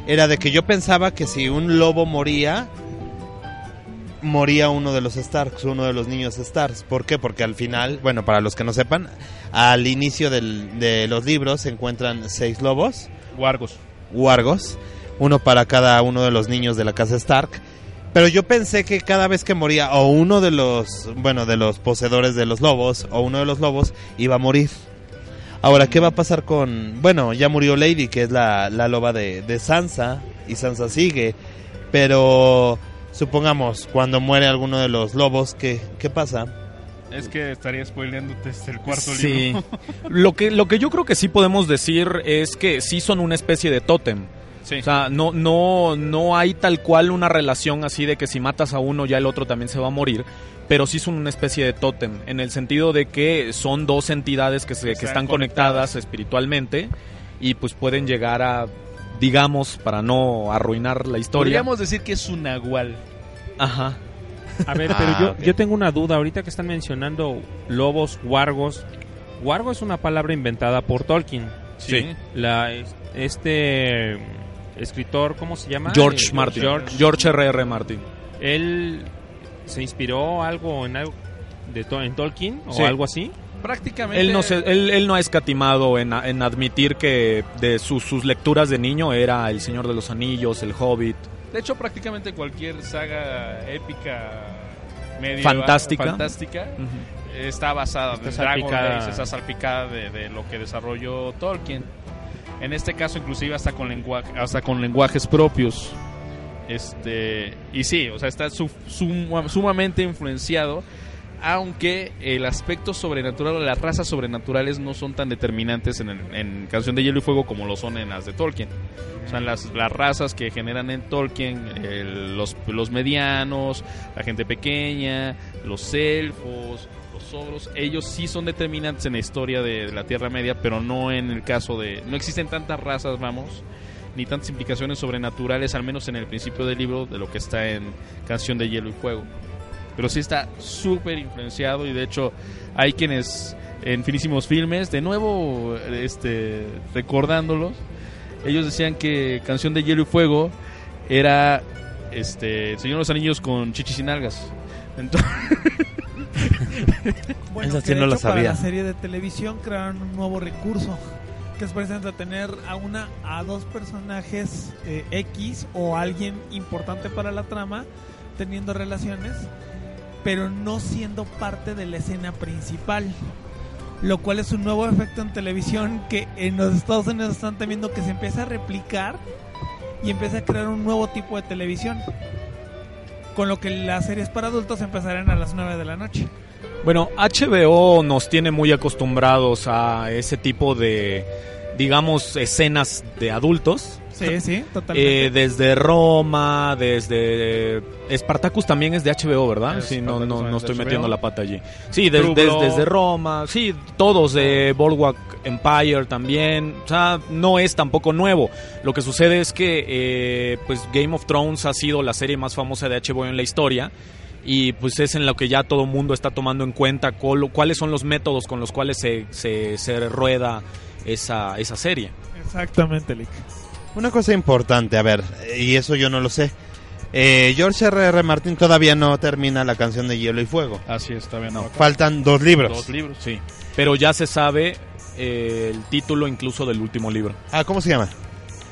era de que yo pensaba que si un lobo moría, moría uno de los Starks, uno de los niños Starks. ¿Por qué? Porque al final, bueno, para los que no sepan, al inicio del- de los libros se encuentran seis lobos, Wargos. wargos, uno para cada uno de los niños de la casa Stark. Pero yo pensé que cada vez que moría o uno de los, bueno, de los poseedores de los lobos o uno de los lobos iba a morir. Ahora, ¿qué va a pasar con... Bueno, ya murió Lady, que es la, la loba de, de Sansa, y Sansa sigue. Pero, supongamos, cuando muere alguno de los lobos, ¿qué, qué pasa? Es que estaría spoileándote desde el cuarto Sí. libro. [laughs] lo, que, lo que yo creo que sí podemos decir es que sí son una especie de tótem. Sí. O sea, no, no, no hay tal cual una relación así de que si matas a uno ya el otro también se va a morir, pero sí son una especie de tótem, en el sentido de que son dos entidades que, se, que Están están conectadas espiritualmente y pues pueden llegar a, digamos, para no arruinar la historia. Podríamos decir que es un nahual. Ajá. A ver, Ah, pero yo, yo tengo una duda. Ahorita que están mencionando lobos, wargos. Wargo es una palabra inventada por Tolkien. Sí. La, este mm, escritor, ¿cómo se llama? George Eh, Martin. George. George R.R. Martin. Él se inspiró algo en algo de to- en Tolkien o Sí. algo así. Prácticamente. Él no, se, él, él no ha escatimado en, en admitir que de sus, sus lecturas de niño era El Señor de los Anillos, El Hobbit. De hecho, prácticamente cualquier saga épica medieval, Fantástica. fantástica está basada Está en Dragon. Age, está salpicada de, de lo que desarrolló Tolkien. En este caso, inclusive hasta con lenguaje, hasta con lenguajes propios. Este y sí, o sea, está su- suma- sumamente influenciado, aunque el aspecto sobrenatural, las razas sobrenaturales no son tan determinantes en, en Canción de Hielo y Fuego como lo son en las de Tolkien. O sea, las, las razas que generan en Tolkien, el- los, los medianos, la gente pequeña, los elfos, los ogros, ellos sí son determinantes en la historia de la Tierra Media, pero no en el caso de... No existen tantas razas, vamos, ni tantas implicaciones sobrenaturales, al menos en el principio del libro, de lo que está en Canción de Hielo y Fuego. Pero sí está súper influenciado y de hecho hay quienes en finísimos filmes, de nuevo este, recordándolos, ellos decían que Canción de Hielo y Fuego era este El Señor de los Anillos con chichis y nalgas. Entonces, [laughs] Bueno, Esa sí no la hecho, para sabía. la serie de televisión crearon un nuevo recurso que es precisamente tener a una a dos personajes eh, X o alguien importante para la trama teniendo relaciones pero no siendo parte de la escena principal lo cual es un nuevo efecto en televisión que en los Estados Unidos están temiendo que se empiece a replicar y empiece a crear un nuevo tipo de televisión con lo que las series para adultos empezarán a las 9 de la noche Bueno, HBO nos tiene muy acostumbrados a ese tipo de, digamos, escenas de adultos. Sí, sí, totalmente. Eh, desde Roma, desde... Spartacus también es de HBO, ¿verdad? Sí, no, no, no estoy HBO. metiendo la pata allí. Sí, des- des- desde Roma, sí, todos de Boardwalk Empire también. O sea, no es tampoco nuevo. Lo que sucede es que, eh, pues, Game of Thrones ha sido la serie más famosa de HBO en la historia. Y pues es en lo que ya todo el mundo está tomando en cuenta cuál- cuáles son los métodos con los cuales se, se, se rueda esa, esa serie. Exactamente, Lick. Una cosa importante, a ver, y eso yo no lo sé. Eh, George R.R. Martin todavía no termina la canción de Hielo y Fuego. así es, todavía no. Faltan dos libros. Dos libros. Sí. Pero ya se sabe eh, el título incluso del último libro. Ah, ¿cómo se llama?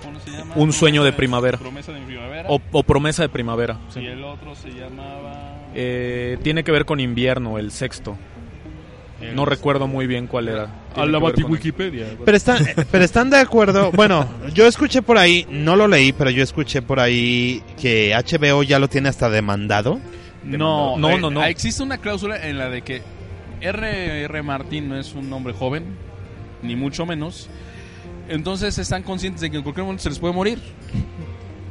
¿Cómo se llama? Un sueño de primavera. Promesa de primavera. O, o Promesa de Primavera. sí. Y el otro se llamaba... Eh, tiene que ver con invierno, el sexto. No recuerdo muy bien cuál era. A la Wikipedia. Pero están, pero están de acuerdo. Bueno, yo escuché por ahí, no lo leí, pero yo escuché por ahí que HBO ya lo tiene hasta demandado. No, No, eh, no, no. Existe una cláusula en la de que R.R. Martin no es un hombre joven, ni mucho menos. Entonces están conscientes de que en cualquier momento se les puede morir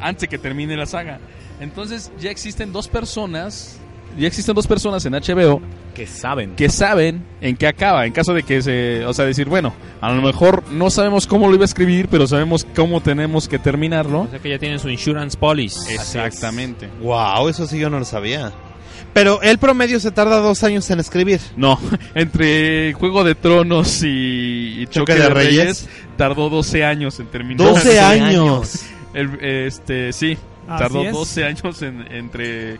antes de que termine la saga. Entonces ya existen dos personas, ya existen dos personas en HBO Que saben. que saben en qué acaba, en caso de que se, o sea, decir, bueno, a lo mejor no sabemos cómo lo iba a escribir, pero sabemos cómo tenemos que terminarlo. O sea que ya tienen su insurance policy. Exactamente. Wow, eso sí yo no lo sabía. Pero el promedio se tarda dos años en escribir. No, [laughs] entre Juego de Tronos y, y Choque, Choque de, de Reyes, Reyes. tardó 12 años en terminar. 12 12 años. El- este, sí, Así tardó es. 12 años en- entre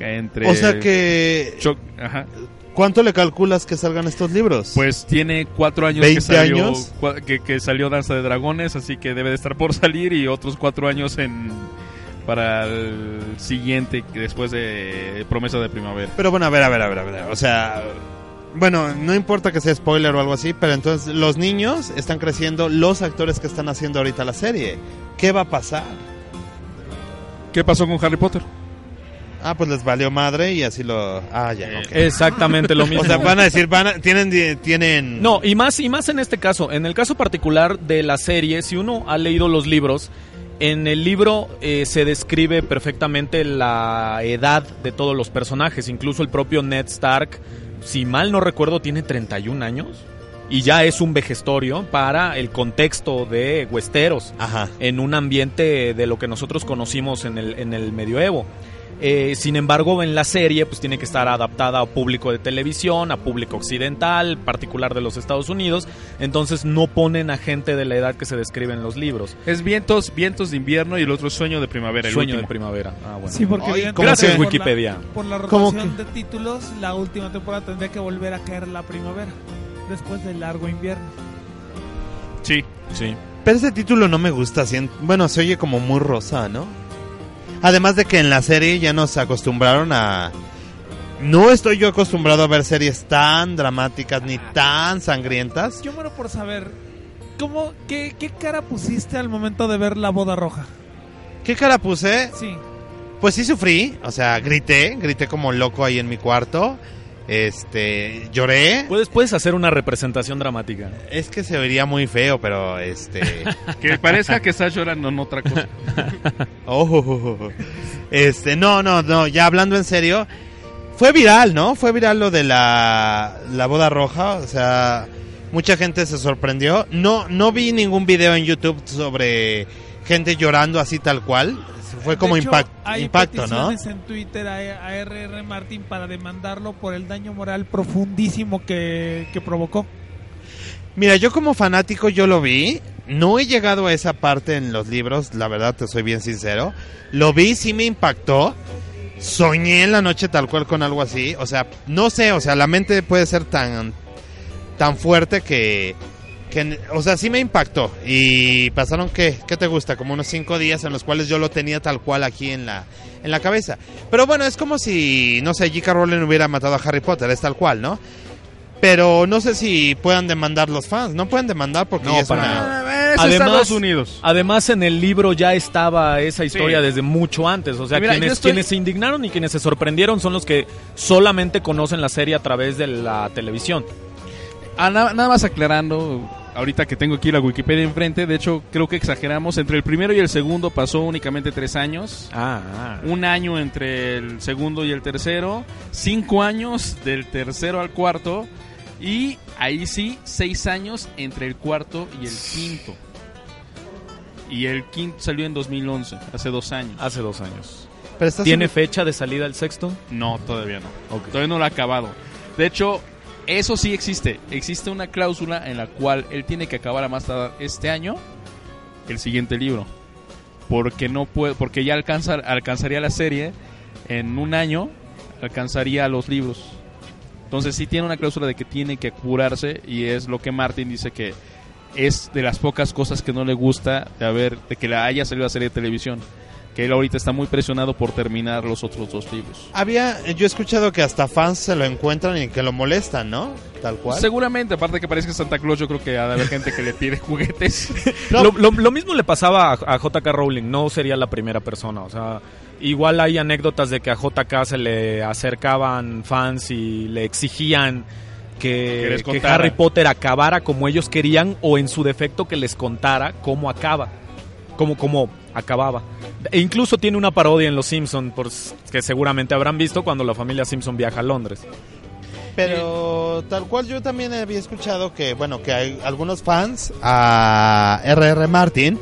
Entre O sea que... Ajá. ¿Cuánto le calculas que salgan estos libros? Pues tiene cuatro años 20 que salió, años. Que, que salió Danza de Dragones, así que debe de estar por [laughs] salir y otros cuatro años en para el siguiente, después de Promesa de Primavera. Pero bueno, a ver, a ver, a ver, a ver. O sea, bueno, no importa que sea spoiler o algo así, pero entonces los niños están creciendo, los actores que están haciendo ahorita la serie. ¿Qué va a pasar? ¿Qué pasó con Harry Potter? Ah, pues les valió madre y así lo... Ah, ya. Exactamente lo mismo. O sea, van a decir, van a- tienen, tienen... No, y más, y más en este caso. En el caso particular de la serie, si uno ha leído los libros, en el libro eh, se describe perfectamente la edad de todos los personajes. Incluso el propio Ned Stark, si mal no recuerdo, tiene 31 años. Y ya es un vejestorio para el contexto de Westeros Ajá. en un ambiente de lo que nosotros conocimos en el, en el medioevo. Eh, sin embargo, en la serie pues tiene que estar adaptada a público de televisión, a público occidental, particular de los Estados Unidos. Entonces no ponen a gente de la edad que se describe en los libros. Es vientos, vientos de invierno y el otro es sueño de primavera. el Sueño último. de primavera. Ah, bueno. Sí, porque Ay, evidentemente ¿cómo Gracias, por la- Wikipedia. Por la ¿Cómo rotación de títulos, la última temporada tendría que volver a caer la primavera. Después del largo invierno. Sí. Sí. Pero ese título no me gusta. Bueno, se oye como muy rosa, ¿no? Además de que en la serie ya nos acostumbraron a... No estoy yo acostumbrado a ver series tan dramáticas ni tan sangrientas. Yo muero por saber, ¿cómo, qué, ¿qué cara pusiste al momento de ver la boda roja? ¿Qué cara puse? Sí. Pues sí sufrí, o sea, grité, grité como loco ahí en mi cuarto. Este, lloré. Puedes, puedes hacer una representación dramática. Es que se oiría muy feo, pero este... [laughs] Que parezca que estás llorando en otra cosa. [laughs] Oh, este, no, no, no, ya hablando en serio, fue viral, ¿no? Fue viral lo de la, la boda roja, o sea, mucha gente se sorprendió. No, no vi ningún video en YouTube sobre gente llorando así tal cual. Fue como hecho, impact- hay impacto, ¿no? en Twitter a, a RR Martin para demandarlo por el daño moral profundísimo que, que provocó. Mira, yo como fanático yo lo vi. No he llegado a esa parte en los libros, la verdad te soy bien sincero. Lo vi, sí me impactó. Soñé en la noche tal cual con algo así. O sea, no sé, o sea, la mente puede ser tan, tan fuerte que, que, o sea, sí me impactó. Y pasaron, ¿qué? ¿Qué te gusta? Como unos cinco días en los cuales yo lo tenía tal cual aquí en la, en la cabeza. Pero bueno, es como si, no sé, J.K. Rowling hubiera matado a Harry Potter, es tal cual, ¿no? Pero no sé si puedan demandar los fans. No pueden demandar porque No, ya es para una- nada. Es Además- Estados Unidos. Además, en el libro ya estaba esa historia Sí. desde mucho antes. O sea, Mira, quienes, yo estoy- quienes se indignaron y quienes se sorprendieron son los que solamente conocen la serie a través de la televisión. Ah, na- nada más aclarando, ahorita que tengo aquí la Wikipedia enfrente, de hecho creo que exageramos, entre el primero y el segundo pasó únicamente tres años. Ah, Un año entre el segundo y el tercero, cinco años del tercero al cuarto y ahí sí, seis años entre el cuarto y el quinto. Y el quinto salió en 2011, hace dos años. hace dos años. Pero ¿Tiene fecha de salida el sexto? No, todavía no. Todavía no lo ha acabado. De hecho, eso sí existe. Existe una cláusula en la cual él tiene que acabar a más tardar este año el siguiente libro. Porque no puede, porque ya alcanza, alcanzaría la serie en un año, alcanzaría los libros. Entonces sí tiene una cláusula de que tiene que apurarse y es lo que Martin dice que es de las pocas cosas que no le gusta de haber, de que la haya salido a serie de televisión. Que él ahorita está muy presionado por terminar los otros dos libros. Había, yo he escuchado que hasta fans se lo encuentran y que lo molestan, ¿no? Tal cual. Seguramente, aparte que parezca Santa Claus, yo creo que ha de haber gente que le pide [laughs] juguetes. No. Lo, lo- lo mismo le pasaba a, a JK Rowling, no sería la primera persona. O sea, igual hay anécdotas de que a JK se le acercaban fans y le exigían Que que, que. Harry Potter acabara como ellos querían o en su defecto que les contara cómo acaba, cómo, cómo acababa. E incluso tiene una parodia en Los Simpson, por, que seguramente habrán visto cuando la familia Simpson viaja a Londres. Pero tal cual yo también había escuchado que, bueno, que hay algunos fans a R.R. Martin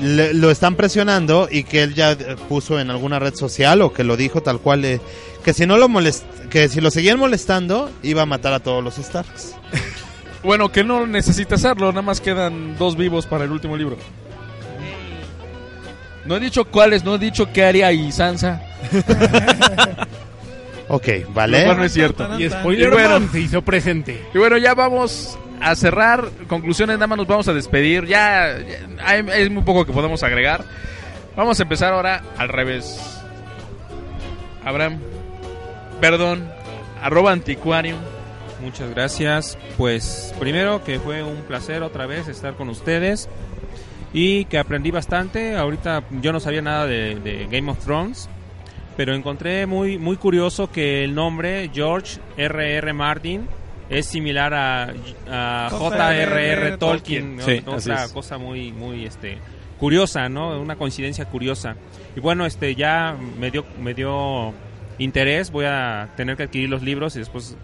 le- lo están presionando y que él ya puso en alguna red social o que lo dijo tal cual eh, que si no lo molest que si lo seguían molestando iba a matar a todos los Starks. [laughs] bueno, que no necesita hacerlo, nada más quedan dos vivos para el último libro. No he dicho cuáles, no he dicho qué haría y Sansa. [laughs] Ok, Lo cual vale. no es cierto. Y Y spoiler bueno. Se hizo presente. Y bueno, ya vamos a cerrar. Conclusiones, nada más nos vamos a despedir. Ya, ya hay, hay muy poco que podemos agregar. Vamos a empezar ahora al revés. Abraham, perdón, arroba anticuarium. Muchas gracias. Pues primero que fue un placer otra vez estar con ustedes y que aprendí bastante. Ahorita yo no sabía nada de, de Game of Thrones, pero encontré muy muy curioso que el nombre George R. R. Martin es similar a, a J.R.R. Tolkien, ¿no? Sí, otra cosa muy muy este curiosa, ¿no? Una coincidencia curiosa. Y bueno, este ya me dio me dio interés, voy a tener que adquirir los libros y después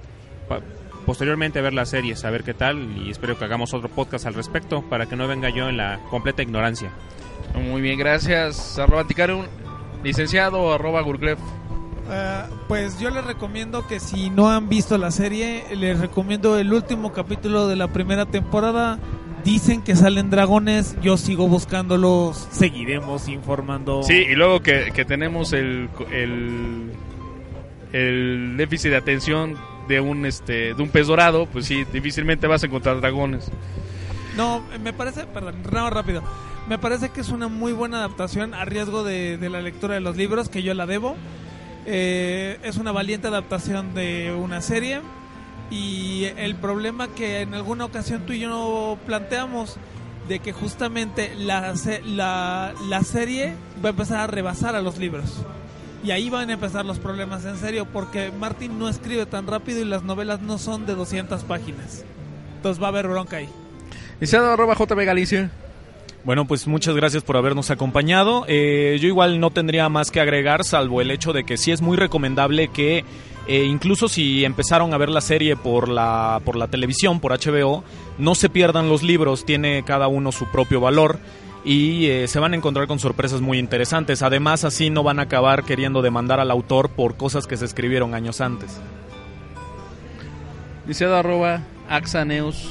posteriormente ver las series, a ver qué tal y espero que hagamos otro podcast al respecto para que no venga yo en la completa ignorancia. Muy bien, gracias. Arroba anticuarium, licenciado, arroba Gurglef. Eh, pues yo les recomiendo que si no han visto la serie, les recomiendo el último capítulo de la primera temporada. Dicen que salen dragones, yo sigo buscándolos, seguiremos informando. Sí, y luego que, que tenemos el, el, el déficit de atención de un este de un pez dorado, pues sí, difícilmente vas a encontrar dragones. No, me parece, perdón, no, rápido. Me parece que es una muy buena adaptación a riesgo de, de la lectura de los libros, que yo la debo. Eh, es una valiente adaptación de una serie. Y el problema que en alguna ocasión tú y yo planteamos, de que justamente la, la, la serie va a empezar a rebasar a los libros. Y ahí van a empezar los problemas en serio, porque Martin no escribe tan rápido y las novelas no son de 200 páginas. Entonces va a haber bronca ahí. Licenciado, arroba JB Galicia. Bueno, pues muchas gracias por habernos acompañado. Eh, yo igual no tendría más que agregar, salvo el hecho de que sí es muy recomendable que eh, incluso si empezaron a ver la serie por la, por la televisión, por HBO, no se pierdan los libros, tiene cada uno su propio valor y eh, se van a encontrar con sorpresas muy interesantes. Además, así no van a acabar queriendo demandar al autor por cosas que se escribieron años antes. Licenciado, arroba Axaneus.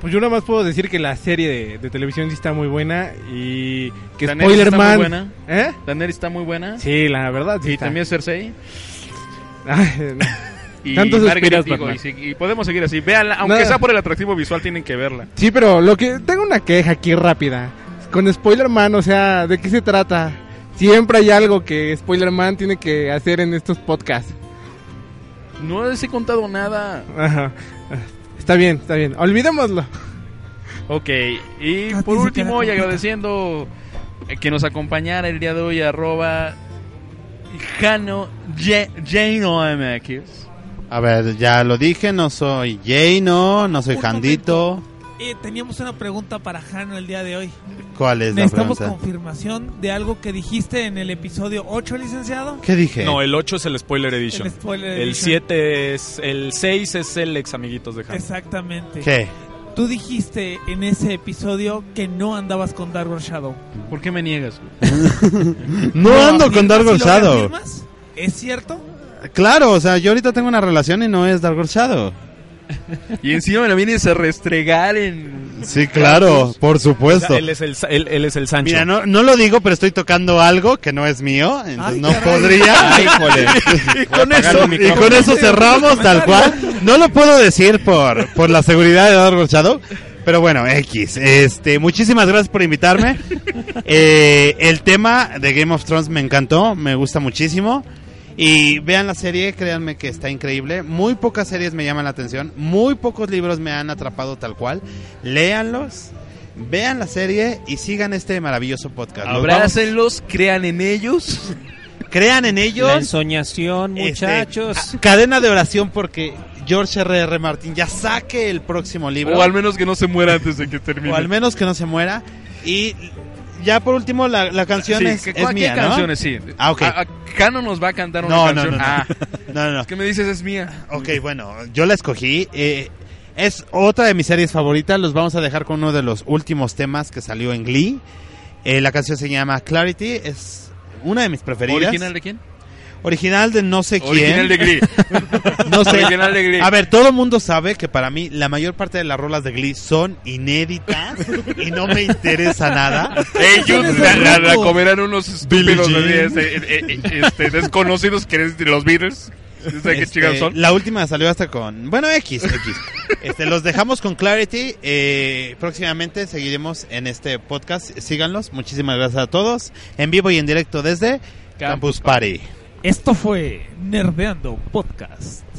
Pues yo nada más puedo decir que la serie de, de televisión sí está muy buena y que Daenerys Spoiler está muy buena. ¿Eh? Daenerys está muy buena. Sí, la verdad sí y está. también Cersei. Ay, no. [laughs] Y suspiras, digo, y, si- y podemos seguir así. Véanla, aunque sea por el atractivo visual, tienen que verla. Sí, pero lo que tengo una queja aquí rápida. Con Spoiler Man, o sea, ¿de qué se trata? Siempre hay algo que Spoiler Man tiene que hacer en estos podcasts. No les he contado nada. Ajá. Está bien, está bien. Olvidémoslo. Ok, y A ti por último, y agradeciendo eh, que nos acompañara el día de hoy, arroba Jano MX. A ver, ya lo dije, no soy Jano, no soy Jandito. Eh, teníamos una pregunta para Jano el día de hoy. ¿Cuál es la Necesitamos pregunta? confirmación de algo que dijiste en el episodio 8, licenciado. ¿Qué dije? No, el 8 es el Spoiler Edition. El spoiler El edition. 7 es... El 6 es el ex amiguitos de Han. Exactamente. ¿Qué? Tú dijiste en ese episodio que no andabas con Dark Shadow. ¿Por qué me niegas? [laughs] No ¿Lo ando con Dark lo Shadow. ¿Es cierto? Claro, o sea, yo ahorita tengo una relación y no es Dark Shadow. Y encima me lo vienes a restregar en... Sí, claro, por O sea, supuesto. él, es el, él, él es el Sancho. Mira, no, no lo digo, pero estoy tocando algo que no es mío, entonces Ay, no caray. podría. [laughs] Ay, híjole. [laughs] y con eso y con eso cerramos tal cual. No lo puedo decir por por la seguridad de Dark Shadow. Pero bueno, X. Este, muchísimas gracias por invitarme. Eh, el tema de Game of Thrones me encantó, me gusta muchísimo. Y vean la serie, créanme que está increíble. Muy pocas series me llaman la atención, muy pocos libros me han atrapado tal cual. Léanlos, vean la serie y sigan este maravilloso podcast. Abrácenlos, crean en ellos. Crean en La ellos. ensoñación, Este, muchachos. a- cadena de oración porque George R.R. Martin ya saque el próximo libro. O al menos que no se muera antes de que termine. O al menos que no se muera. Y ya por último, la, la canción Sí, es, que- es ¿qué mía, ¿no? canciones? Sí. Ah, ok. A- a- Cano nos va a cantar una No, canción. no, no. Ah, [laughs] No, no, no. ¿qué me dices? Es mía. Ok, bueno, yo la escogí. eh, es otra de mis series favoritas. Los vamos a dejar con uno de los últimos temas que salió en Glee. Eh, la canción se llama Clarity. Es una de mis preferidas. ¿Original de quién? Original de no sé quién. Original de Glee. [laughs] No sé. Original de Glee. A ver, todo el mundo sabe que para mí la mayor parte de las rolas de Glee son inéditas y no me interesa nada. Ellos la, la- la loco. comerán unos estúpidos Billie así, este, eh, eh, este, desconocidos que eres de los Beatles. Sé qué Este, chingados son. La última salió hasta con. Bueno, X, X. Este, los dejamos con Clarity. Eh, próximamente seguiremos en este podcast. Síganlos. Muchísimas gracias a todos. En vivo y en directo desde Campus Party. Esto fue Nerdeando Podcast.